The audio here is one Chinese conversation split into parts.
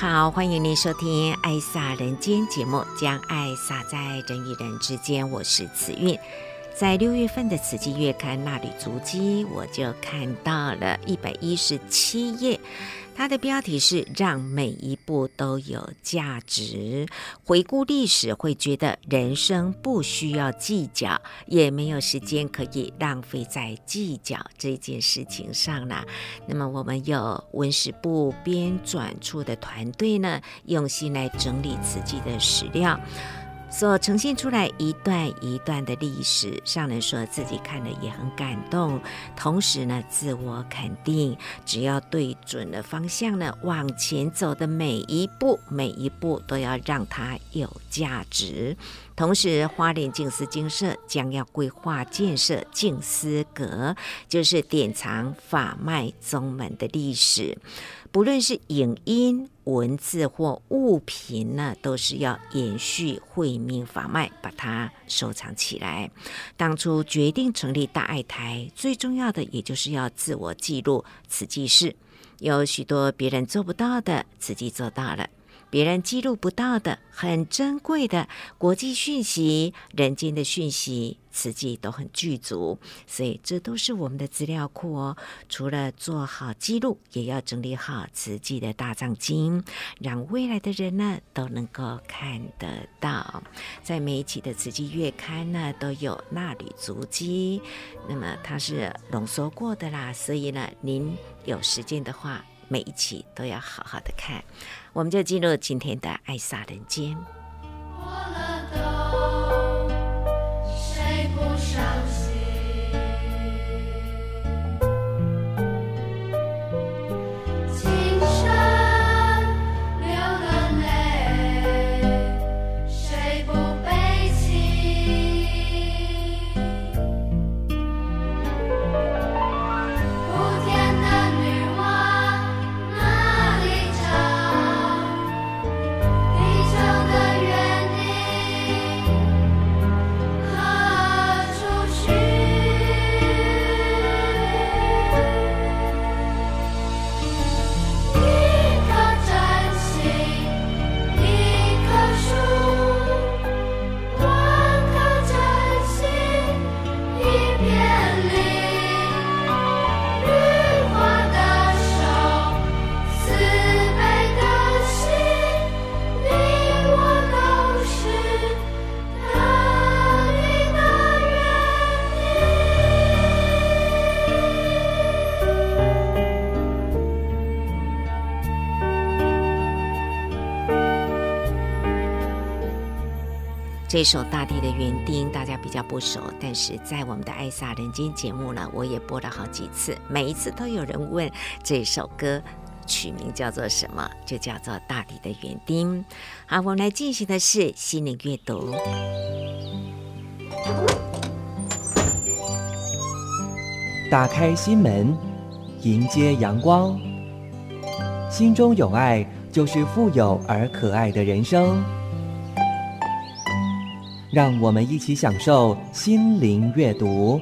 好，欢迎您收听《爱洒人间》节目，将爱洒在人与人之间。我是慈韵，在六月份的《慈济月刊》那里足迹，我就看到了一百一十七页。它的标题是“让每一步都有价值”。回顾历史，会觉得人生不需要计较，也没有时间可以浪费在计较这件事情上了。那么，我们有文史部编纂处的团队呢，用心来整理自己的史料。所呈现出来一段一段的历史，上人说自己看了也很感动，同时呢，自我肯定，只要对准了方向呢，往前走的每一步，每一步都要让它有价值。同时，花莲静思精舍将要规划建设静思阁，就是典藏法脉宗门的历史。无论是影音、文字或物品呢，都是要延续慧命法脉，把它收藏起来。当初决定成立大爱台，最重要的也就是要自我记录此记事，有许多别人做不到的，自己做到了。别人记录不到的很珍贵的国际讯息、人间的讯息，慈济都很具足，所以这都是我们的资料库哦。除了做好记录，也要整理好慈济的大藏经，让未来的人呢都能够看得到。在每一期的慈济月刊呢，都有纳履足迹，那么它是浓缩过的啦，所以呢，您有时间的话，每一集都要好好的看。我们就进入今天的《爱洒人间》。这首《大地的园丁》大家比较不熟，但是在我们的《爱洒人间》节目呢，我也播了好几次，每一次都有人问这首歌曲名叫做什么，就叫做《大地的园丁》。好，我们来进行的是心灵阅读，打开心门，迎接阳光，心中有爱，就是富有而可爱的人生。让我们一起享受心灵阅读。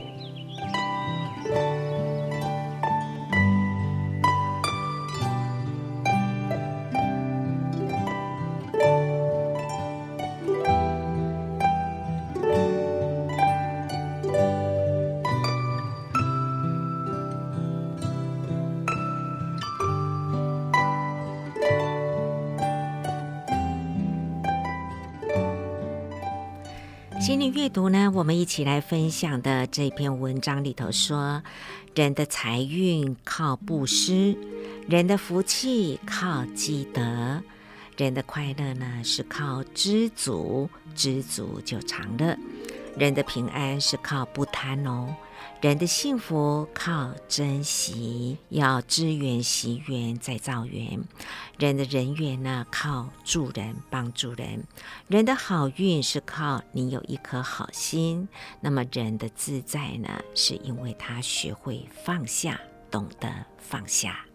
我们一起来分享的这篇文章里头说，人的财运靠布施，人的福气靠积德，人的快乐呢是靠知足，知足就常乐，人的平安是靠不贪哦，人的幸福靠珍惜，要知缘惜缘再造缘；人的人缘呢，靠助人帮助人；人的好运是靠你有一颗好心。那么人的自在呢，是因为他学会放下，懂得放下。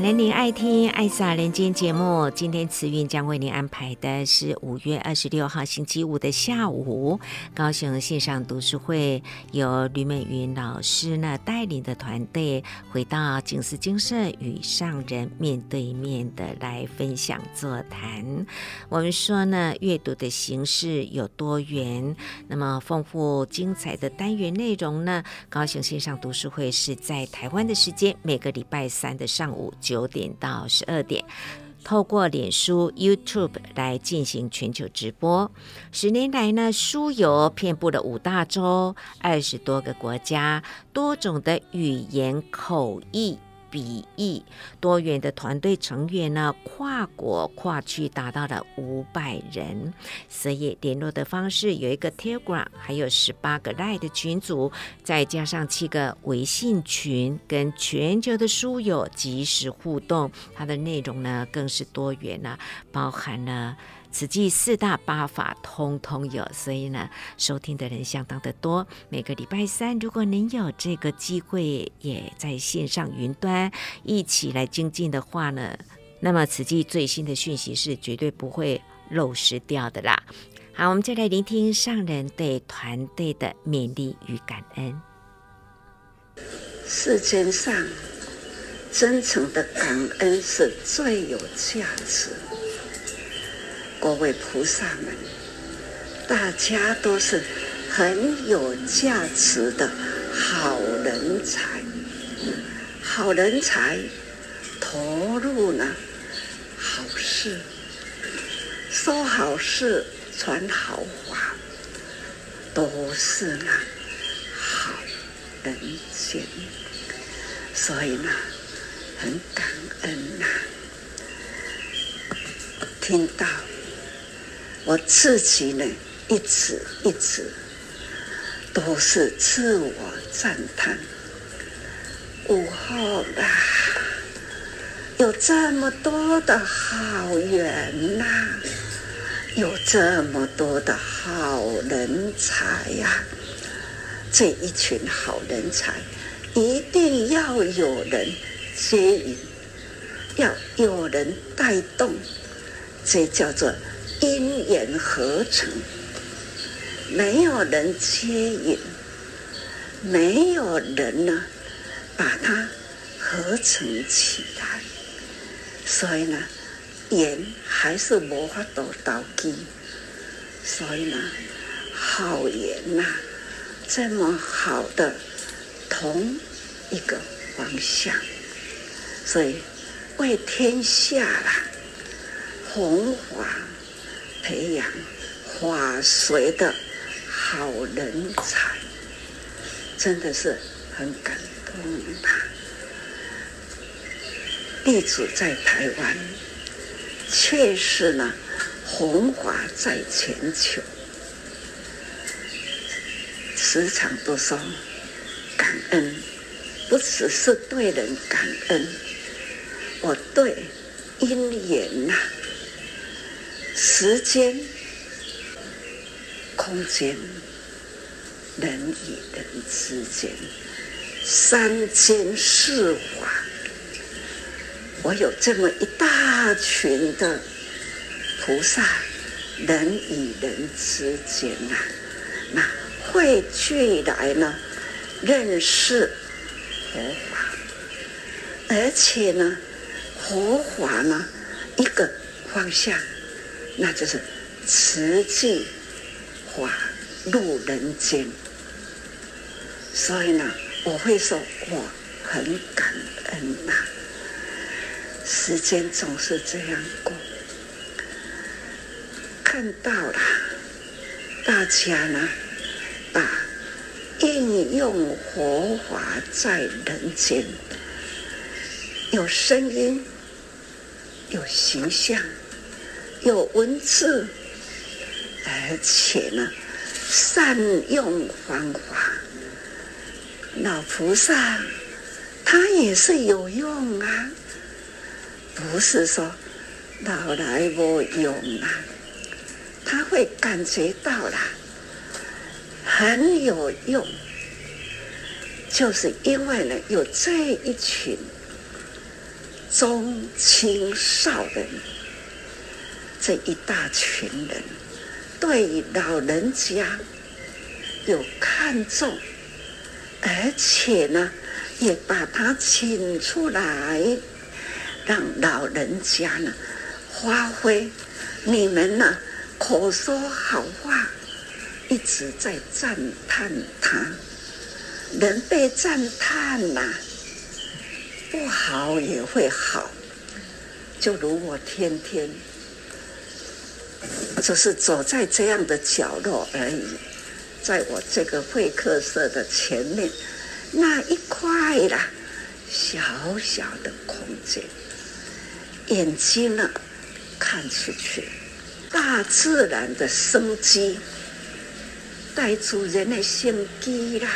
感恩您爱听《爱撒人间》节目。今天慈韵将为您安排的是五月二十六号星期五的下午，高雄线上读书会由吕美云老师呢带领的团队回到静思精舍与上人面对面的来分享座谈。我们说呢，阅读的形式有多元，那么丰富精彩的单元内容呢，高雄线上读书会是在台湾的时间每个礼拜三的上午。九点到十二点，透过脸书、YouTube 来进行全球直播。十年来呢，书友遍布了五大洲、二十多个国家，多种的语言口译。比翼多元的团队成员呢，跨国跨区达到了五百人，所以联络的方式有一个 Telegram，还有十八个 Line 的群组，再加上七个微信群，跟全球的书友即时互动。它的内容呢，更是多元了，包含了。此际四大八法通通有，所以呢，收听的人相当的多。每个礼拜三，如果您有这个机会，也在线上云端一起来精进的话呢，那么此际最新的讯息是绝对不会漏失掉的啦。好，我们就来聆听上人对团队的勉励与感恩。世间上真诚的感恩是最有价值。各位菩萨们，大家都是很有价值的好人才，好人才投入呢好事，说好事传好话，都是呢好人间，所以呢很感恩呐，听到。我自己呢，一直一直都是自我赞叹。午后啦，有这么多的好缘呐、有这么多的好人才呀、这一群好人才，一定要有人接引，要有人带动，这叫做。因缘合成，没有人接引，没有人呢，把它合成起来，所以呢，缘还是无法度投机。所以呢，好缘呐、这么好的同一个方向，所以为天下啦，弘法培养法学的好人才，真的是很感动啊！地主在台湾，确实呢。弘法在全球，时常都说感恩，不只是对人感恩，我对因缘呐、时间、空间、人与人之间、三间四法，我有这么一大群的。菩萨，人与人之间呐、啊，那汇聚来呢，认识佛法，而且呢，佛法呢，一个方向，那就是慈济法入人间。所以呢，我会说我很感恩呐、时间总是这样过。看到了，大家呢，把应用佛法在人间，有声音，有形象，有文字，而且呢，善用方法。老菩萨他也是有用啊，不是说老来无用啊。他会感觉到了很有用，就是因为呢，有这一群中青少人，这一大群人，对老人家有看重，而且呢，也把他请出来，让老人家呢发挥你们呢。口说好话，一直在赞叹他。人被赞叹呐，不好也会好。就如我天天，只是走在这样的角落而已，在我这个会客室的前面，那一块啦，小小的空间，眼睛呢，看出去。大自然的生机，带出人的生机啦，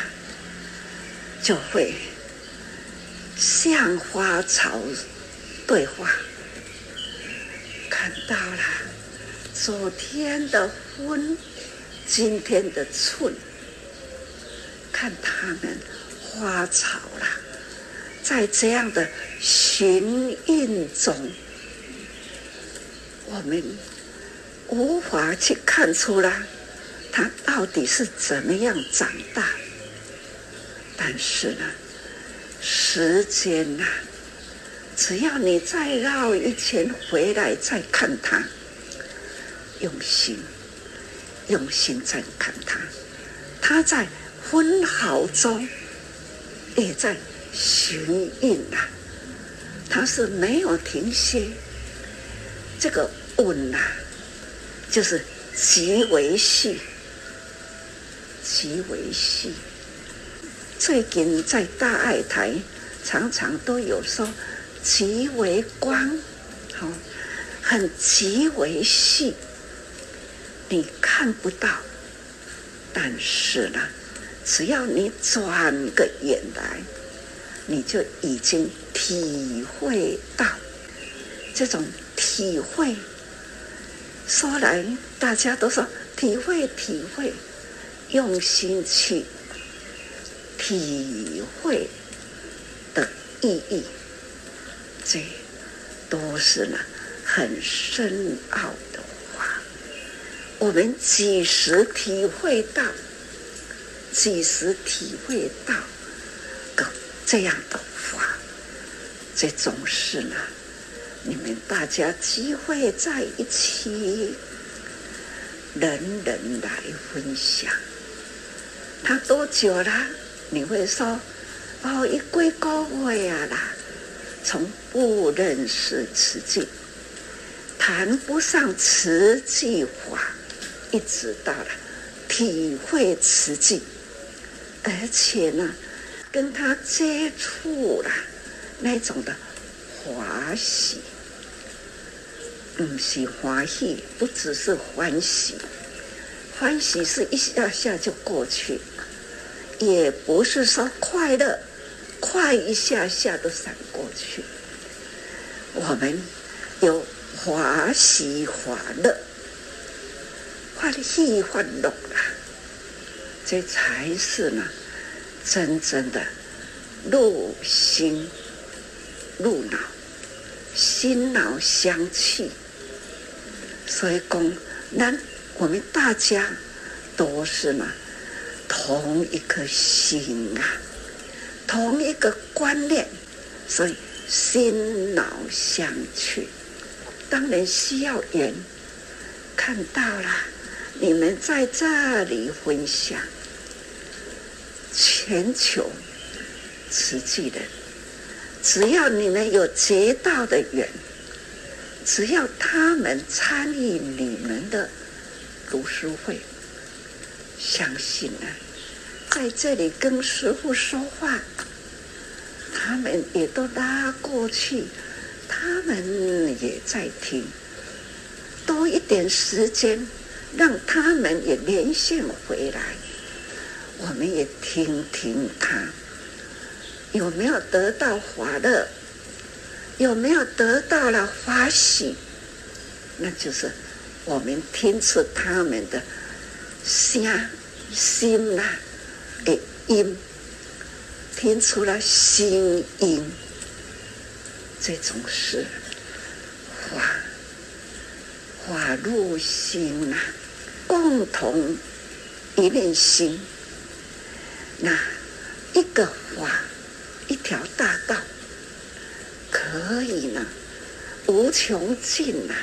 就会像花草对话。看到了昨天的风，今天的寸，看他们花草啦，在这样的循运中，我们。无法去看出来，他到底是怎么样长大。但是呢，时间呐、啊，只要你再绕一圈回来再看他，用心，用心在看他，他在分毫中也在循运呐，他是没有停歇，这个稳呐。就是极为细，极为细。最近在大爱台常常都有说极为光，好，很极为细，你看不到，但是呢，只要你转个眼来，你就已经体会到这种体会。说来，大家都说体会体会，用心去体会的意义，这都是呢很深奥。我们几时体会到，几时体会到个这样的话，这种事呢，你们大家聚会在一起，人人来分享。他多久了？你会说，哦，一归高会啊啦，从不认识慈济，谈不上慈济法，一直到了体会慈济，而且呢，跟他接触了那种的欢喜，不是欢喜，不只是欢喜，欢喜是一下下就过去。也不是说快乐，快一下下都闪过去。我们有欢喜欢乐，欢喜欢乐啊，这才是呢，真正的入心入脑，心脑相契。所以讲，那我们大家都是呢。同一颗心啊，同一个观念，所以心脑相契，当然需要缘。看到了，你们在这里分享，全球实际的，只要你们有结道的缘，只要他们参与你们的读书会。相信啊，在这里跟师傅说话，他们也都拉过去，他们也在听。多一点时间，让他们也连线回来，我们也听听他有没有得到华乐，有没有得到了欢喜，那就是我们听出他们的。声心呐的音，听出了心音，这种是法法入心呐，共同一念心，那一个法一条大道，可以呢无穷尽呐，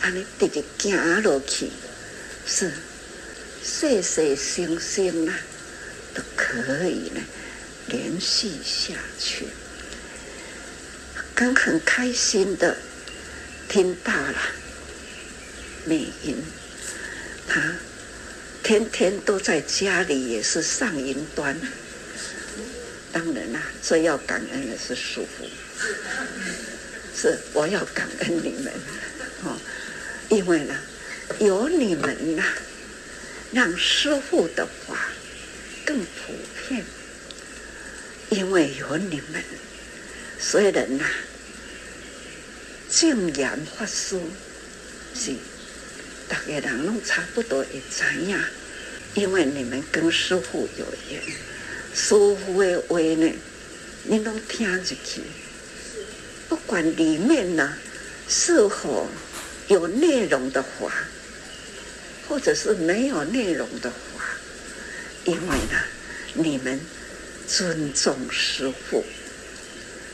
安尼直直行落去是。岁岁星星呐，都可以呢，联系下去。刚很开心的听到了美音，他天天都在家里也是上云端。当然啦，最要感恩的是师傅，是我要感恩你们哦，因为呢，有你们呐。让师傅的话更普遍，因为有你们，虽然呐，证严法师是大家人差不多会知影，因为你们跟师傅有缘，师傅的话呢，你拢听入去，不管里面呢是否有内容的话。或者是没有内容的话，因为呢，你们尊重师傅，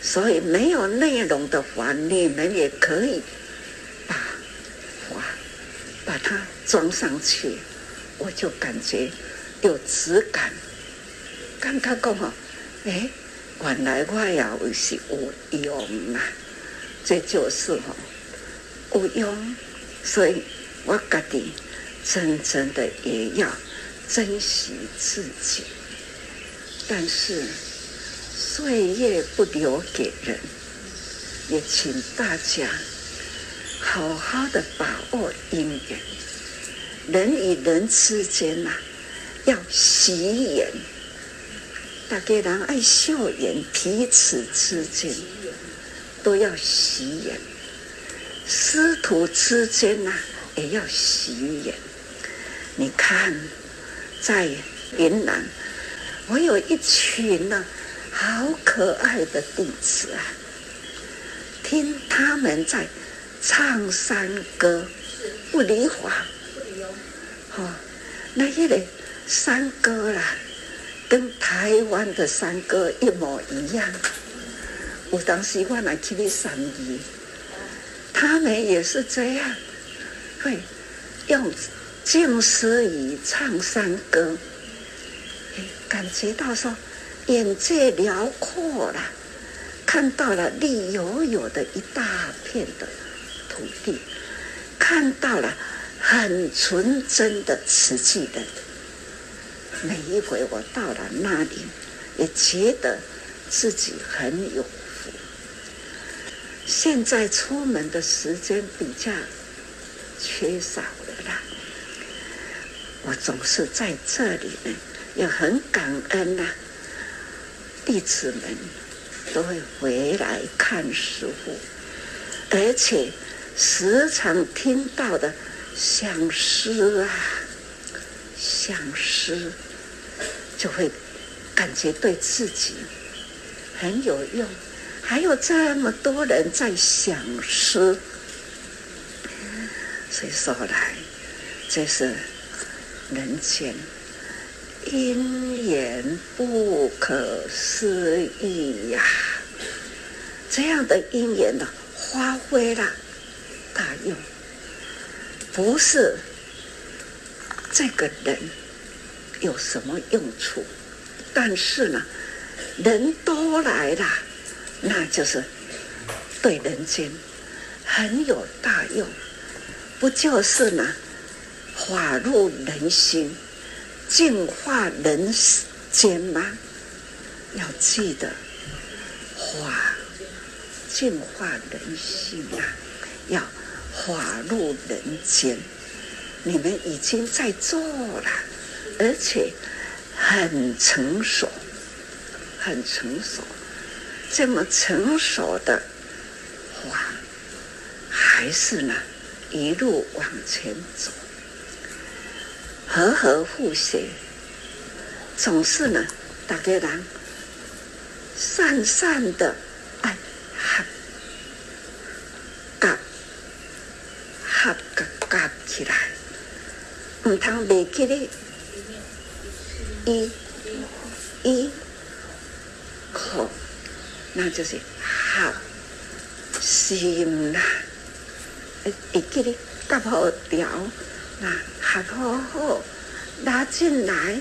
所以没有内容的话，你们也可以把话把它装上去，我就感觉有质感。刚刚讲哦，哎，原来我也是有用啊，这就是哦，有用，所以我觉得。真正的也要珍惜自己，但是岁月不留给人，也请大家好好的把握因缘。人与人之间呐、啊，要惜缘，大家人爱笑缘，彼此之间都要惜缘，师徒之间呐、啊，也要惜缘。你看，在云南，我有一群呢，好可爱的弟子啊！听他们在唱山歌，不离华，哦，那一类山歌啦，跟台湾的山歌一模一样。我当时我来去你三义，他们也是这样，会用静思语唱山歌，感觉到说眼界辽阔了，看到了绿油油的一大片的土地，看到了很纯真的瓷器人。每一回我到了那里，也觉得自己很有福。现在出门的时间比较缺少了啦，我总是在这里呢，也很感恩呐、弟子们都会回来看师父，而且时常听到的想诗啊，想诗，就会感觉对自己很有用。还有这么多人在想诗，所以说来，这是人间因缘不可思议呀！这样的因缘呢，发挥了大用，不是这个人有什么用处，但是呢，人都来了。那就是对人间很有大用，不就是呢？法入人心，净化人间吗？要记得，法净化人心啊，要法入人间。你们已经在做了，而且很成熟，很成熟。这么成熟的话，还是呢，一路往前走，和和互协，总是呢，大家人善善的爱合夹合夹夹起来，唔通未记得一一好。那就是合心啦，会记得夹好条，那合好好拉进来，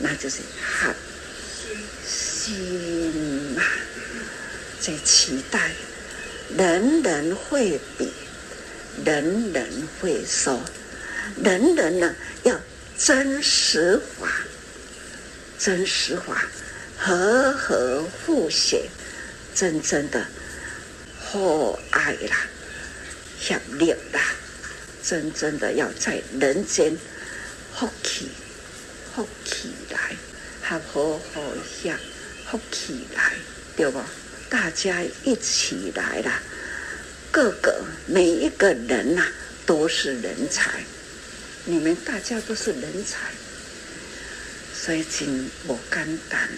那就是合心啦。在期待，人人会比，人人会说，人人呢要真实法，真实法，和和互协。真正的和爱啦，协力啦，真正的要在人间福起，福起来，和和和谐，福起来，对不？大家一起来啦，各个每一个人呐、都是人才，你们大家都是人才，所以真不简单，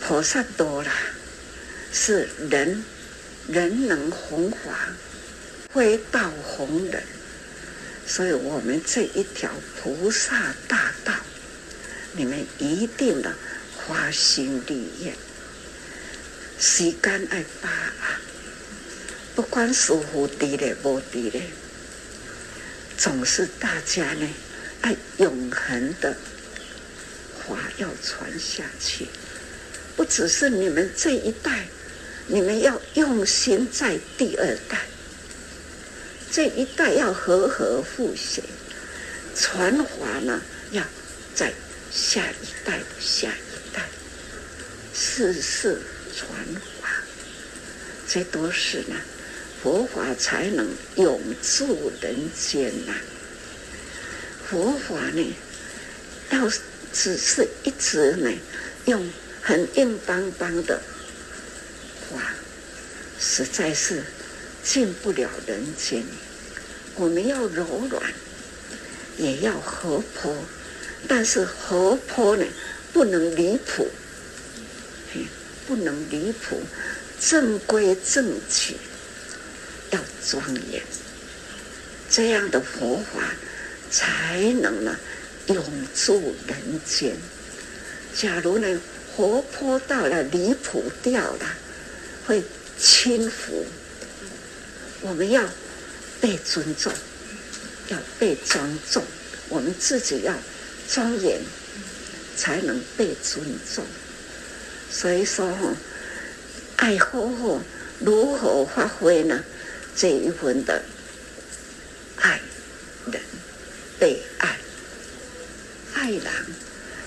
菩萨多啦。是人，人能弘法，非道弘人。所以，我们这一条菩萨大道，你们一定的发心立愿，时间爱把握，不管师父在咧无在咧，总是大家呢爱永恒的法要传下去，不只是你们这一代。你们要用心在第二代，这一代要和和复兴，传法呢要在下一代的下一代，世世传法，这都是呢佛法才能永驻人间呐。佛法呢，要只是一直呢用很硬邦邦的。哇，实在是进不了人间。我们要柔软，也要活泼，但是活泼呢，不能离谱，不能离谱，正规正矩，要庄严。这样的佛法才能呢永驻人间。假如呢活泼到了离谱掉了。会轻浮，我们要被尊重，要被尊重，我们自己要庄严，才能被尊重。所以说，爱好好如何发挥呢？这一份的爱人被爱，爱人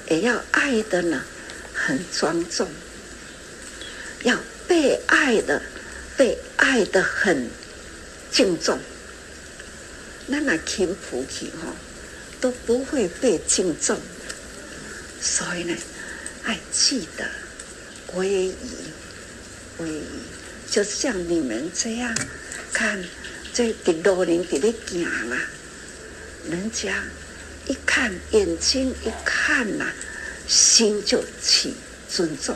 也要爱的呢，很庄重，要被爱的，被爱的很敬重。那那轻浮起哈，都不会被敬重。所以呢，爱记得。威仪，威仪，就像你们这样看，这啲老人在咧行啦，人家一看眼睛一看呐，心就起尊重，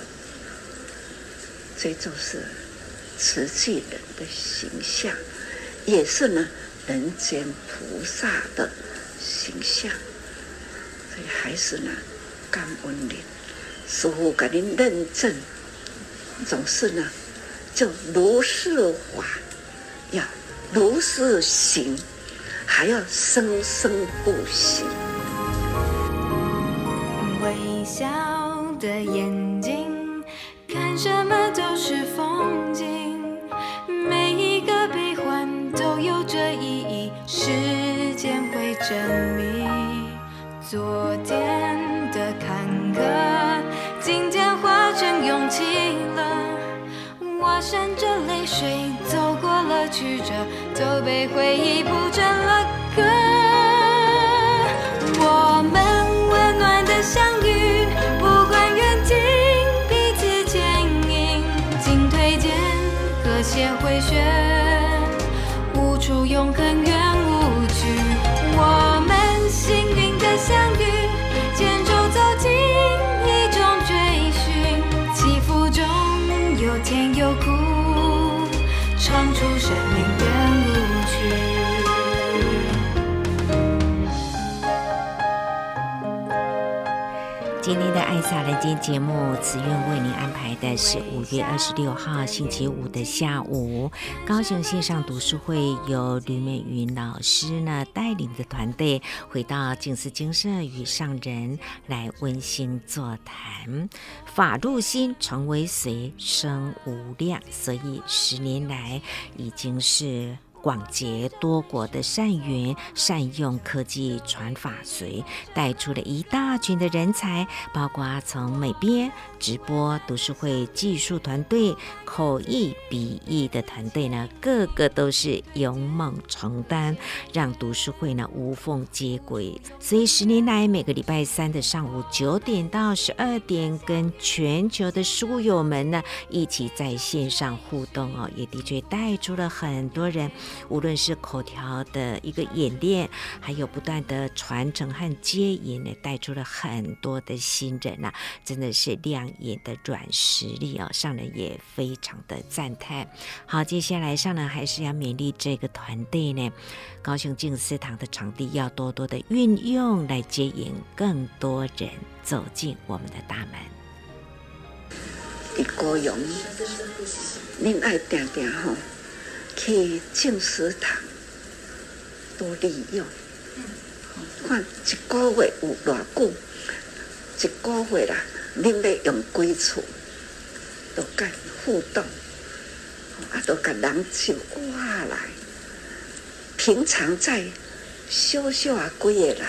这就是慈济人的形象，也是呢人间菩萨的形象，所以还是呢感恩您。师父给您认证，总是呢，叫如是法，要如是行，还要生生不息。微笑的眼睛，看什么都是风景，每一个悲欢都有着意义，时间会证明昨天闪着泪水走过了曲折，都被回忆铺成了洒人间》节目，慈愿为您安排的是五月二十六号星期五的下午，高雄线上读书会由吕美云老师呢带领的团队回到静思精舍与上人来温馨座谈。法入心，成为随生无量，所以十年来已经是。广结多国的善缘，善用科技传法随，带出了一大群的人才，包括从美编、直播、读书会技术团队、口译、笔译的团队呢，个个都是勇猛承担，让读书会呢无缝接轨。所以十年来，每个礼拜三的上午九点到十二点，跟全球的书友们呢一起在线上互动哦，也的确带出了很多人。无论是口条的一个演练，还有不断的传承和接引呢，带出了很多的新人呐、啊，真的是亮眼的软实力哦，上人也非常的赞叹。好，接下来上人还是要勉励这个团队呢，高雄静思堂的场地要多多的运用，来接引更多人走进我们的大门。一个勇，您爱点点哈。去静思堂多利用，看一个月有偌久，一个月啦，恁要用几处，都跟互动，啊，都跟人就话来。平常在修修啊，几个人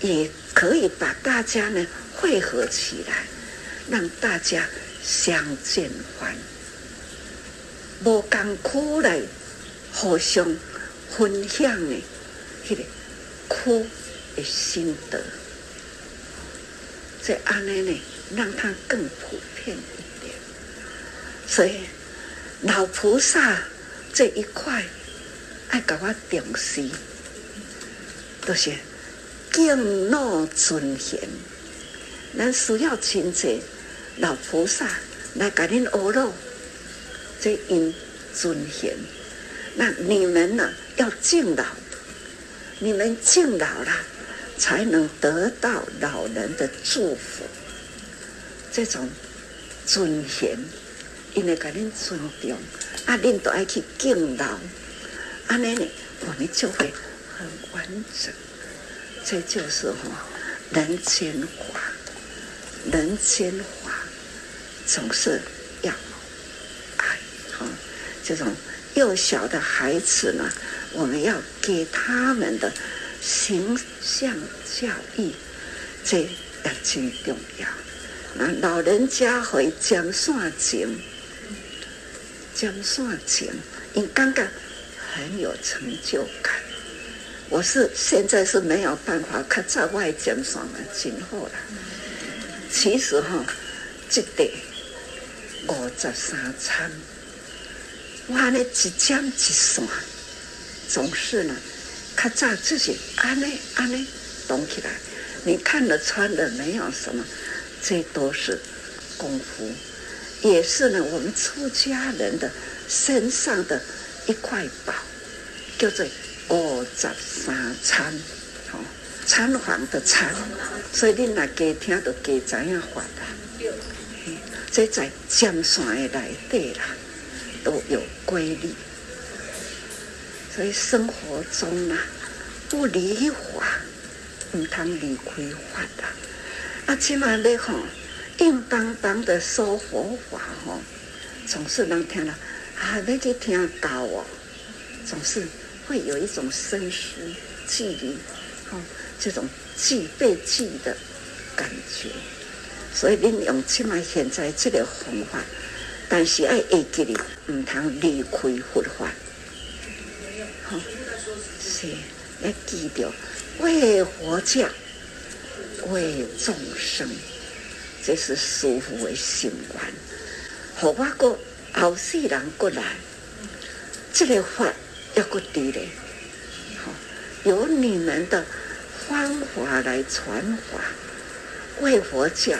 也可以把大家呢汇合起来，让大家相见欢。无艰苦来互相分享的，迄个苦的心得，这安尼呢，让它更普遍一点。所以老菩萨这一块爱给我重视，都是敬老尊贤，咱需要亲切老菩萨来给恁学喽。这因尊贤，那你们呢？要敬老，你们敬老了，才能得到老人的祝福。这种尊严，因为给您尊重，啊，您都爱去敬老，安尼呢，我们就会很完整。这就是哈、人间法，人间法总是要爱哈、这种幼小的孩子呢，我们要给他们的形象教育，这也真重要。那老人家会讲算情，讲算情，你感觉很有成就感。我是现在是没有办法看在外讲算了，今后了。其实哈，这得五十三餐，哇，那一讲一算，总是呢，看在自己安内安内动起来，你看了穿的没有什么，这都是功夫，也是呢，我们出家人的身上的一块宝，叫做。五十三餐，哦，餐房的餐，所以你若加听就加知影法啦。这在江山的内底啦，都有规律。所以生活中啊，不离法，唔通离开法啦。啊，起码咧吼，硬邦邦的说佛法吼，总是能听了啊，你去听到哦，总是。会有一种生疏距离，哦，这种记被记的感觉，所以你用起码现在这个方法，但是爱会记得唔通离开佛法，是要记得为佛教，为众生，这是师父的心愿。好，我个后世人过来，这个法。要过低嘞，好，由你们的方法来传法，为佛教，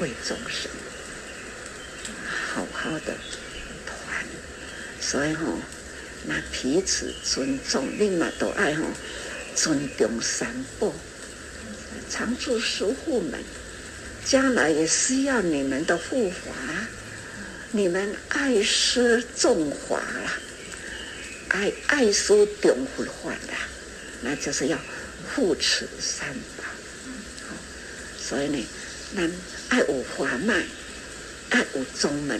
为众生，好好的团，所以吼、彼此尊重，另外都爱吼尊重三宝，常住师父们，将来也需要你们的护法，你们爱师重法啦。爱爱书重佛法的，那就是要护持三宝。所以呢，那爱五法脉，爱五宗门，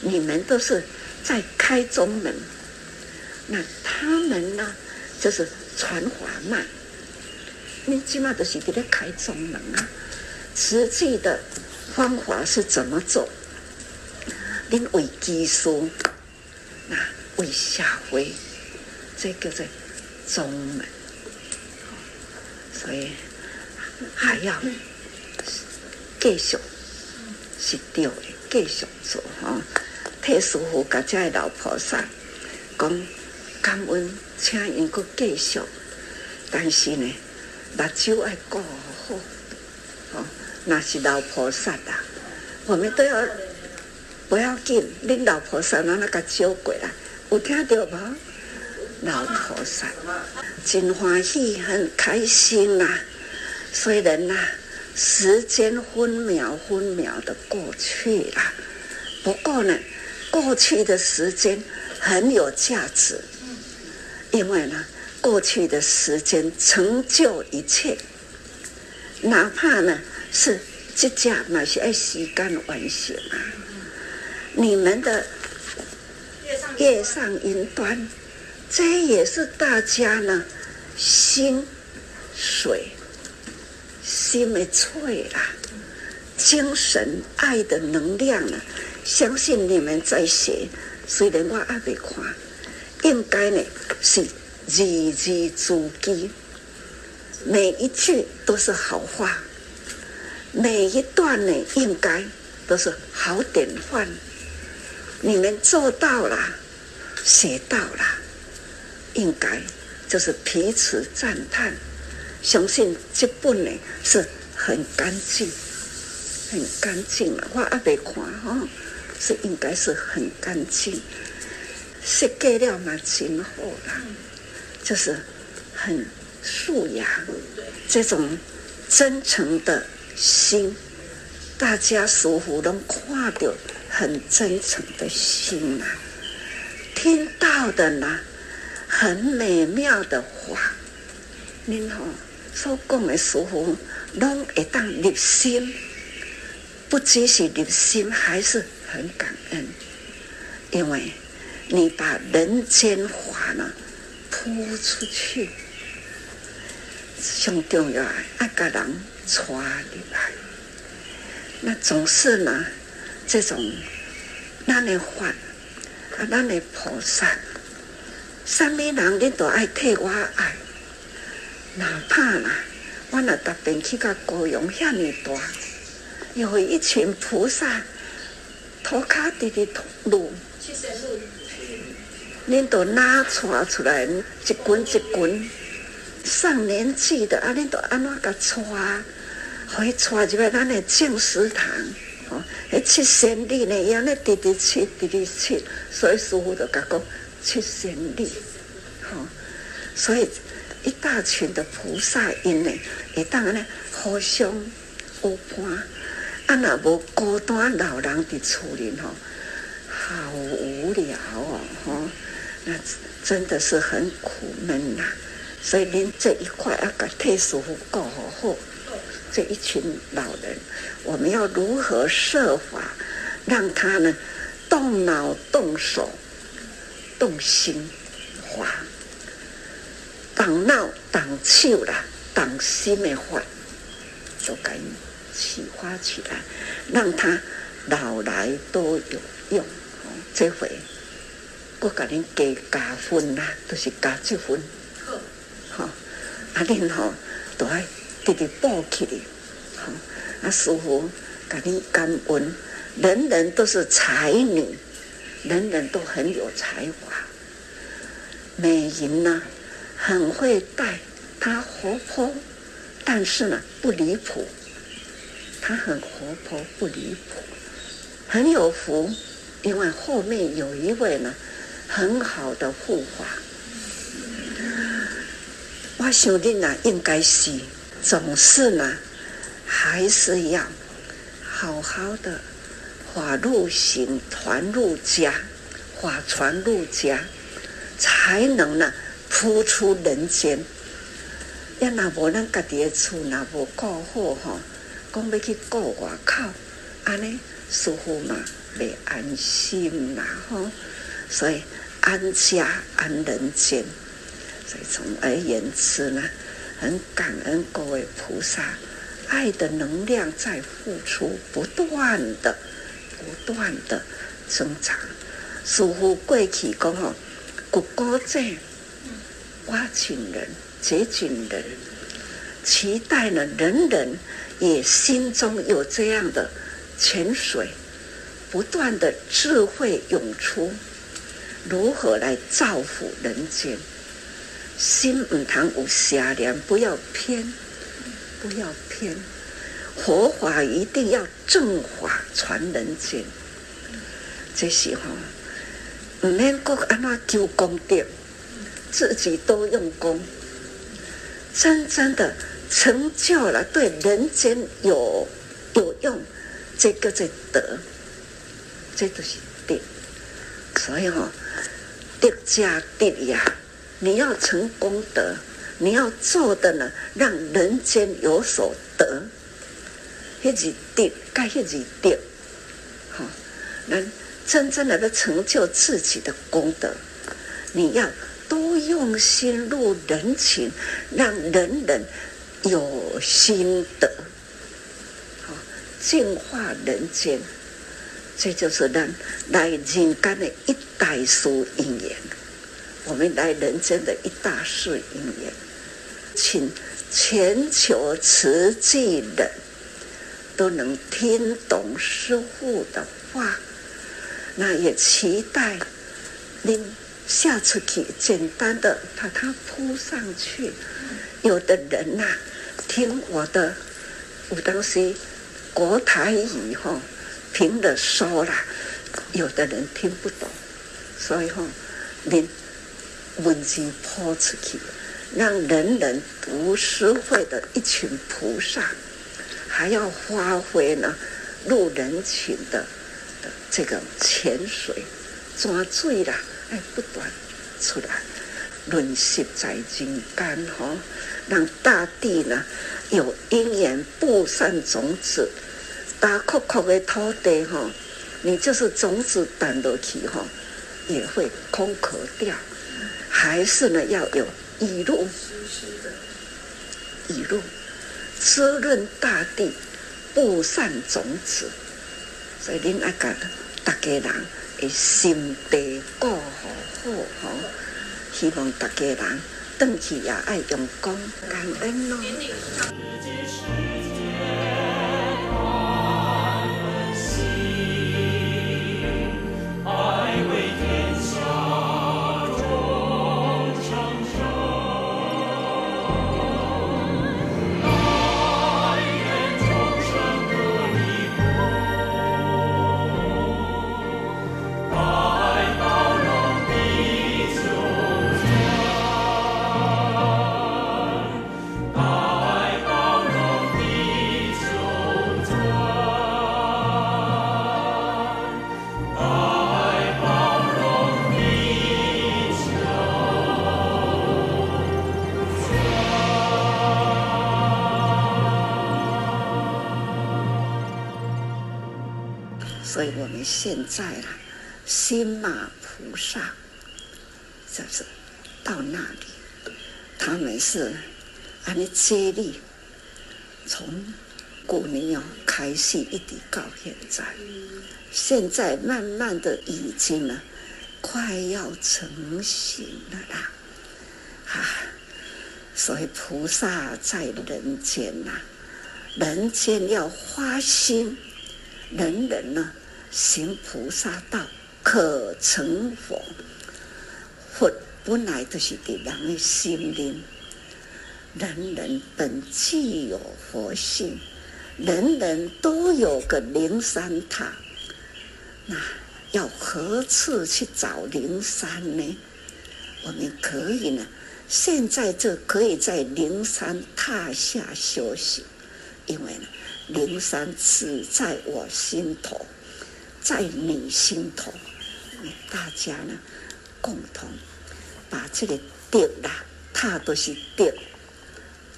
你们都是在开宗门。那他们呢，就是传法嘛。你起码都是给他开宗门啊。实际的方法是怎么做？您为基础，那。为下回，这个在宗门，所以还要继续是对的，继续做哈。替师父甲这老菩萨讲感恩，请因阁继续。但是呢，目睭爱顾好，哦，那是老菩萨啊，我们都要不要紧。恁老菩萨那那个招过来。有听到吗？老菩萨真欢喜，很开心呐、啊。虽然呐、啊，时间分秒分秒的过去了，不过呢，过去的时间很有价值，因为呢，过去的时间成就一切，哪怕呢是这家那些时间完成啊，你们的。业上云端，这也是大家呢心水心的脆啦，精神爱的能量呢，相信你们在写，虽然我还没看，应该呢是字字珠玑，每一句都是好话，每一段呢应该都是好典范，你们做到了。写到了，应该就是彼此赞叹。相信这本呢是很干净，很干净了。我还没看哈，是应该是很干净，设计了嘛，真好啦，就是很素雅，这种真诚的心，大家似乎能看到很真诚的心啊。听到的呢，很美妙的话，您吼所讲的似乎，拢会当入心，不只是入心，还是很感恩，因为你把人间法呢铺出去，上重要啊，爱个人传入来，那总是呢，这种咱的法啊，咱的菩萨。什么人你都爱替我爱，哪怕啦，我若特别去个高雄遐尼大，有一群菩萨，涂骹直直路，恁都拿带出来，一群一群上年纪的啊，恁都安怎个带，可以带入来咱的净食堂，哦，迄七仙女呢，伊安尼直直七，直直七，所以师父就甲讲。七仙女，好，所以一大群的菩萨因呢，会当然呢互相有伴，啊，若无孤单老人伫厝里吼，好无聊哦，吼，那真的是很苦闷呐。所以您这一块要给特殊过后，这一群老人，我们要如何设法让他呢动脑动手？动心法，动脑动手啦，动心的话，都该启发起来，让他老来都有用。这回我给您加加分啦，都、就是加积分。好，啊，恁吼都爱直直补起来。好，啊，师傅给您感恩，人人都是才女。人人都很有才华，美银呢，很会带，她活泼，但是呢不离谱，她很活泼不离谱，很有福，因为后面有一位呢很好的护法。我想你呢应该是总是呢还是要好好的。法入心，传入家，法传入家，才能呢铺出人间。要那无咱家己的厝，那无顾好哈，讲要去顾外口，安尼似乎嘛未安心啦吼。所以安家安人间，所以总而言之呢，很感恩各位菩萨，爱的能量在付出，不断的。不断的增长，似乎过去讲吼，谷歌这挖井人、掘井人，期待呢，人人也心中有这样的泉水，不断的智慧涌出，如何来造福人间？心唔通有邪念，不要偏，不要偏。佛法一定要正法传人间，这时候唔免搁安怎求功德，自己多用功，真正的成就了，对人间有有用，这个在德，这都是德。所以哈，德加德呀，你要成功德，你要做的呢，让人间有所得。迄是德，该迄是德，好，能真正的成就自己的功德。你要多用心入人情，让人人有心得，好，净化人间。这就是人来人间的一大事因缘。我们来人间的一大事因缘，请全球慈济人。都能听懂师父的话，那也期待您下次去简单的把它铺上去。有的人呐、听我的，我当时国台语哈，平的说啦，有的人听不懂，所以哈，您文字抛出去，让人人读师会的一群菩萨。还要发挥呢，入人群的这个潜水抓罪啦，哎，不断出来，轮息在人间，哈，让大地呢有因缘布散种子，大块块的土地，吼，你就是种子弹落去，吼，也会空壳掉，还是呢要有雨露，雨露滋润大地，布散种子，所以恁爱讲，大家人的心地过好好，吼。希望大家人回去也爱用功感恩咯。现在啊，心马菩萨，就是到那里，他们是按你接力，从古年哦开始一直到现在，现在慢慢的已经呢，快要成型了啦，啊，所以菩萨在人间呐，人间要花心，人人呢。行菩萨道，可成佛。佛本来就是的人的心灵，人人本具有佛性，人人都有个灵山塔。那要何处去找灵山呢？我们可以呢，现在就可以在灵山塔下休息，因为呢，灵山只在我心头。在你心头，大家呢共同把这个德啦，他都是德，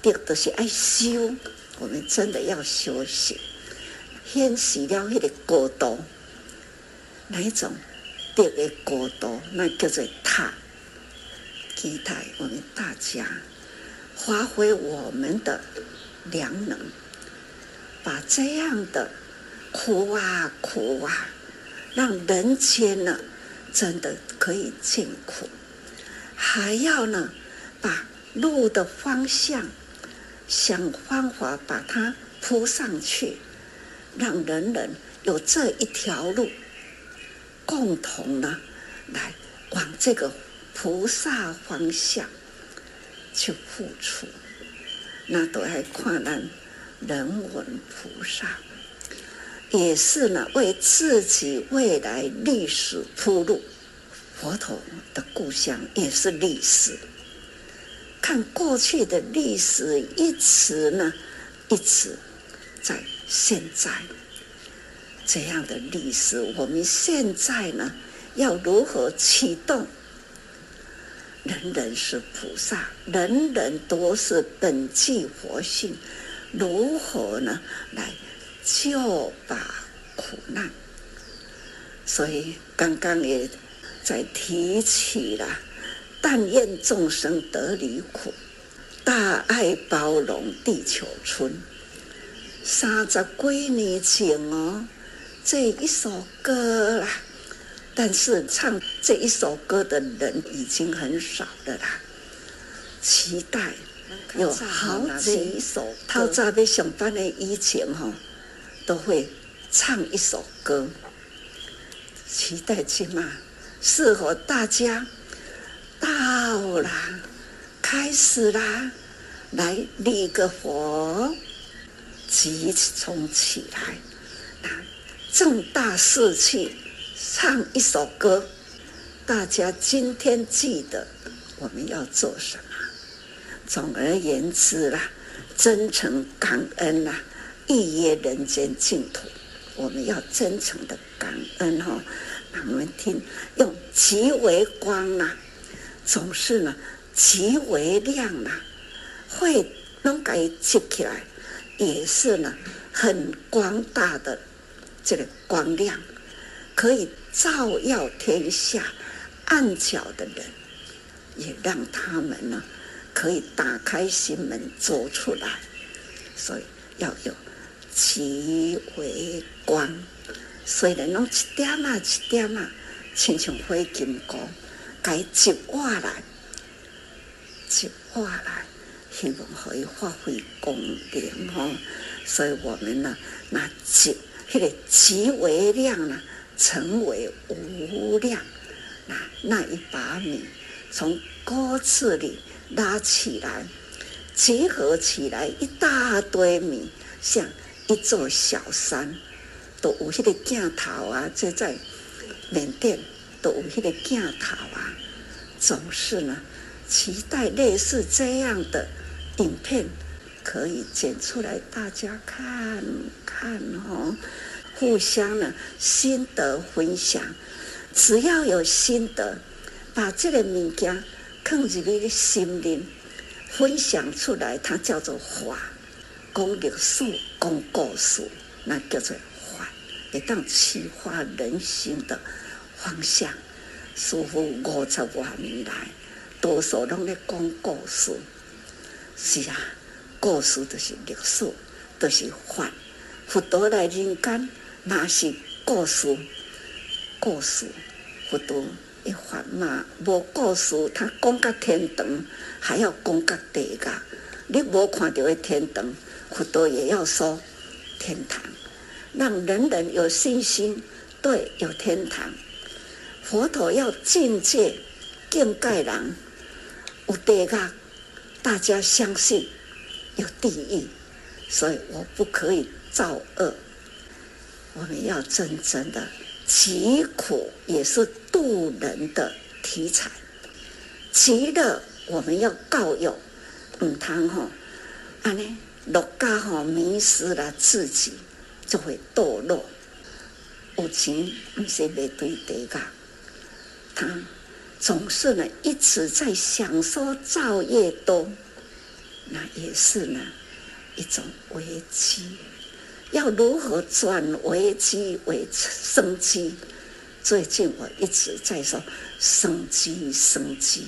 德都是爱修。我们真的要修行，显示了那个高度，哪一种德的高度？那叫做他。期待我们大家发挥我们的良能，把这样的苦啊苦啊。让人间呢，真的可以净苦，还要呢，把路的方向想方法把它铺上去，让人人有这一条路，共同呢来往这个菩萨方向去付出，那都还看咱人文菩萨。也是呢，为自己未来历史铺路。佛陀的故乡也是历史。看过去的历史，一直呢，一直在现在这样的历史。我们现在呢，要如何启动？人人是菩萨，人人都是本具佛性，如何呢？来。就把苦难，所以刚刚也在提起了，但愿众生得离苦，大爱包容地球村。三十几年前哦，这一首歌啦，但是唱这一首歌的人已经很少了啦。期待有好几首，透早要上班的以前哈。都会唱一首歌，期待去嘛，适合大家到啦，开始啦，来立个佛，集中起来，正大士气，唱一首歌。大家今天记得我们要做什么？总而言之啦，真诚感恩啦。一叶人间净土，我们要真诚的感恩哈。我们听用极为光啊，总是呢极为亮啊，会能给接起来，也是呢，很光大的这个光亮，可以照耀天下暗角的人，也让他们呢，可以打开心门走出来。所以要有极为光，虽然拢一点啊一点啊，亲像灰金光，该集化来。集化来，希望可以发挥功能哦。所以我们呢，那极那个极为亮呢，成为无量。那那一把米从锅子里拉起来，集合起来一大堆米，像一座小山，都有迄个镜头啊，就在缅甸都有迄个镜头啊，总是呢。期待类似这样的影片可以剪出来，大家看看哦。互相呢心得分享，只要有心得，把这个物件放入你的心灵，分享出来，它叫做法。讲历史，讲故事，那叫做法，会当启发人心的方向。师父五十多年来。多数拢在讲故事，是啊，故事就是历史，就是法。佛陀来人间，那是故事，故事。佛陀一法嘛，无故事，他讲到天堂，还要讲到地狱。你无看到的天堂，佛陀也要说天堂，让人人有信心，对，有天堂。佛陀要境界，境界人。有地狱，大家相信有地狱，所以我不可以造恶。我们要真正的疾苦也是度人的题材，极乐我们要告有，唔通吼，安尼落家吼迷失了自己，就会堕落。有钱唔是未对地狱，他。总是呢，一直在享受造业多，那也是呢一种危机。要如何转危机为生机？最近我一直在说生机，生机。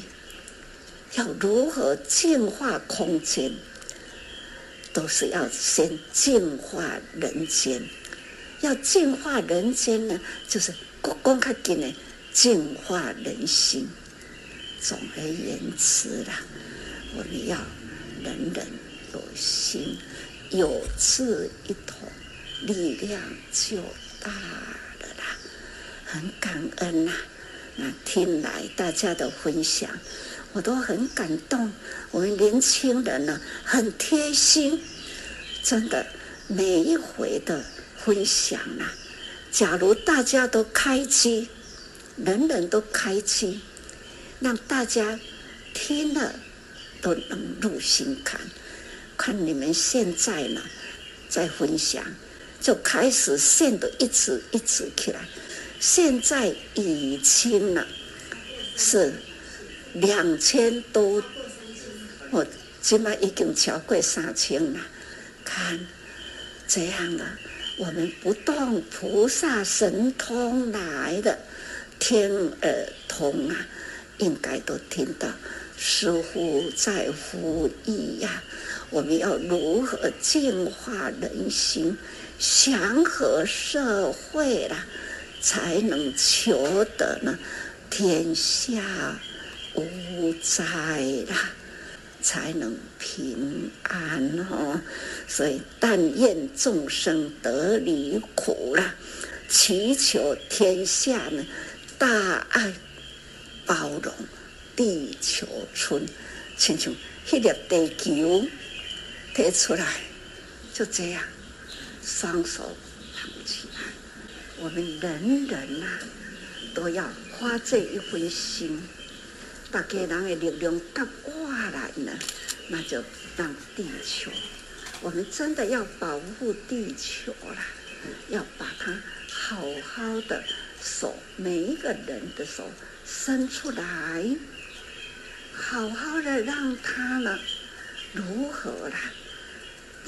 要如何净化空间？都是要先净化人间。要净化人间呢，就是公公开给呢。净化人心，总而言之啦，我们要人人有心，有志一同，力量就大了啦。很感恩呐、那听来大家的分享，我都很感动。我们年轻人呢，很贴心，真的每一回的分享啊，假如大家都开机。人人都开机，让大家听了都能入心坎。看你们现在呢，在分享，就开始线都一直一直起来。现在已经了，是两千多，我起码已经超过三千了。看这样了，我们不动菩萨神通来的。天耳通啊，应该都听到。师父在呼吁呀，我们要如何净化人心，祥和社会啦，才能求得呢天下无灾啦，才能平安。哦。所以但愿众生得离苦啦，祈求天下呢。大爱包容地球村，亲像迄粒地球提出来，就这样双手捧起来。我们人人呐、都要花这一份心，大家人的力量夹过来呢，那就让地球，我们真的要保护地球啦，要把它好好的。手，每一个人的手伸出来，好好的让它呢，如何啦？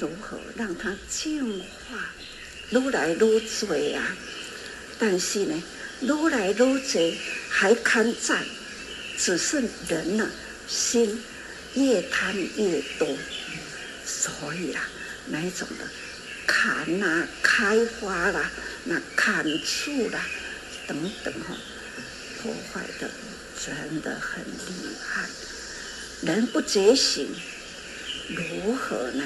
如何让它净化？撸来愈多啊！但是呢，撸来愈多还堪在，只是人呢，心越贪越多，所以啦，那一种的砍呐、啊、开花啦、那砍树啦等等哈，破坏的真的很厉害。人不觉醒，如何呢？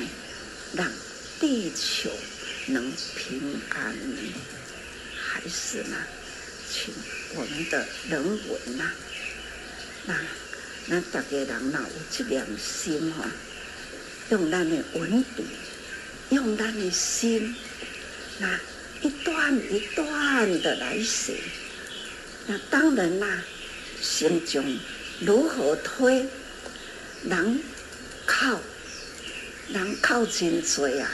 让地球能平安呢？还是呢？请我们的人文呐，那那大家人呐有这良心哈，用咱的文笔，用咱的心，那一段一段的来写。那当然啦，心中如何推？人靠，人靠真多啊！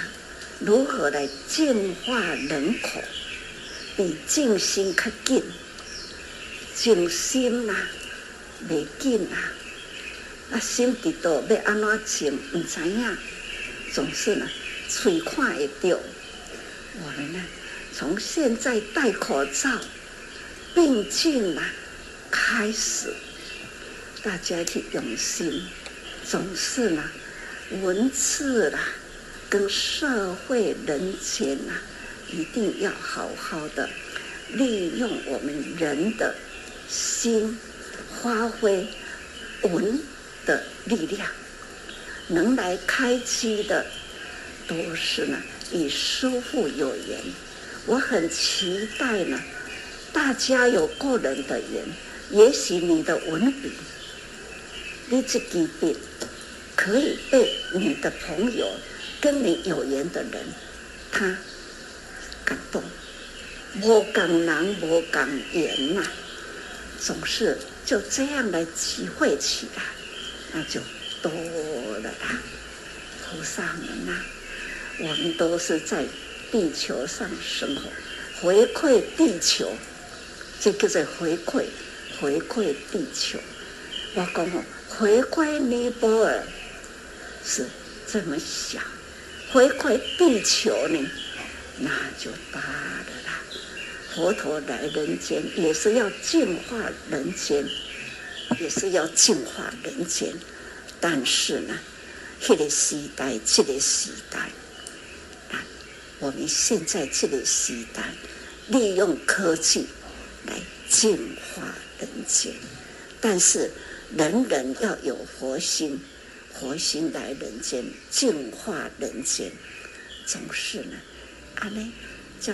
如何来净化人口？比静心较紧，静心呐、未紧啊！啊，心伫倒要安怎静？唔知影，总是呢，嘴看会到。我们呢，从现在戴口罩，并进啦，开始，大家去用心。总是呢，文字啦，跟社会人间呐，一定要好好的利用我们人的心，发挥文的力量，能来开机的，都是呢，与师父有缘。我很期待呢，大家有个人的缘，也许你的文笔，你这几笔。可以被你的朋友，跟你有缘的人，他感动。无共人无共缘呐，总是就这样来集会起来，那就多了啦。菩萨们呐，我们都是在地球上生活，回馈地球，这个在回馈，回馈地球。我讲哦，回馈尼泊尔。是这么想，回馈地球呢，那就大了。佛陀来人间也是要净化人间，也是要净化人间。但是呢，这个时代，这个时代，啊，我们现在这个时代，利用科技来净化人间，但是人人要有佛心。佛心来人间，净化人间，总是呢，阿弥叫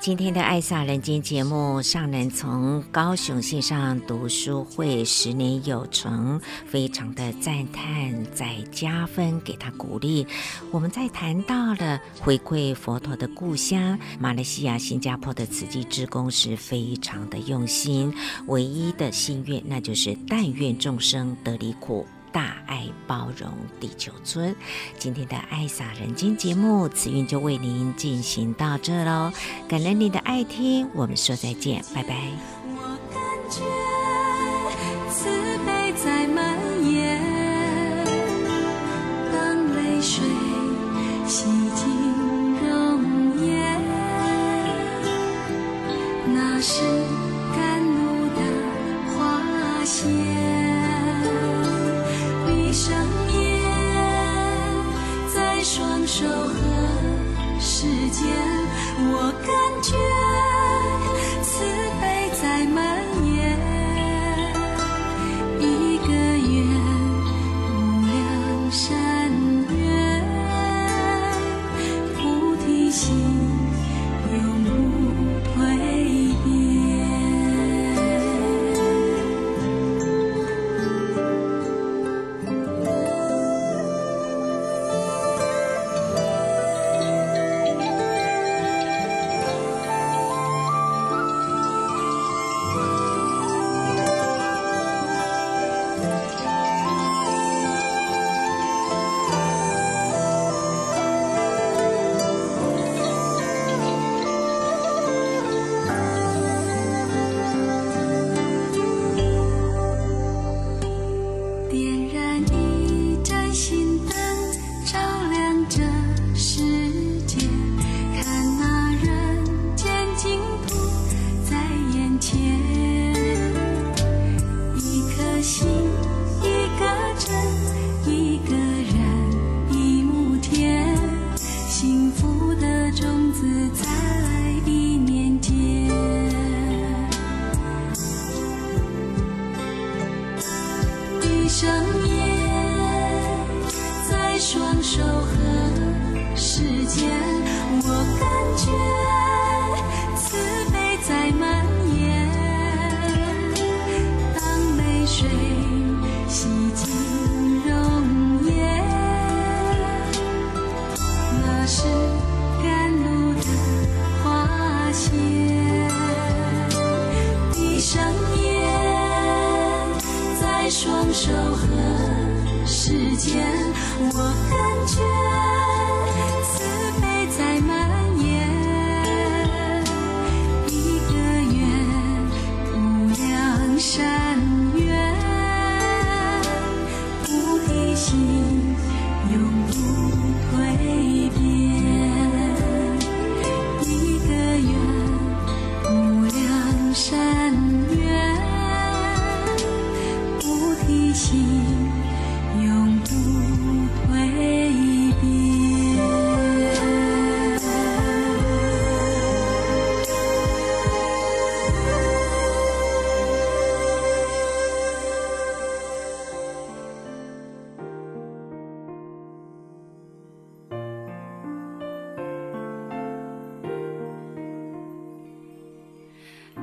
今天的爱撒人间节目，上人从高雄线上读书会十年有成，非常的赞叹，再加分给他鼓励。我们在谈到了回馈佛陀的故乡马来西亚、新加坡的慈济志工是非常的用心，唯一的心愿那就是但愿众生得离苦。大爱包容地球村，今天的爱洒人间节目，慈韵就为您进行到这喽。感恩您的爱听，我们说再见，拜拜。我感觉慈悲在蔓延，当泪水洗净容颜，那是我感觉。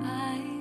是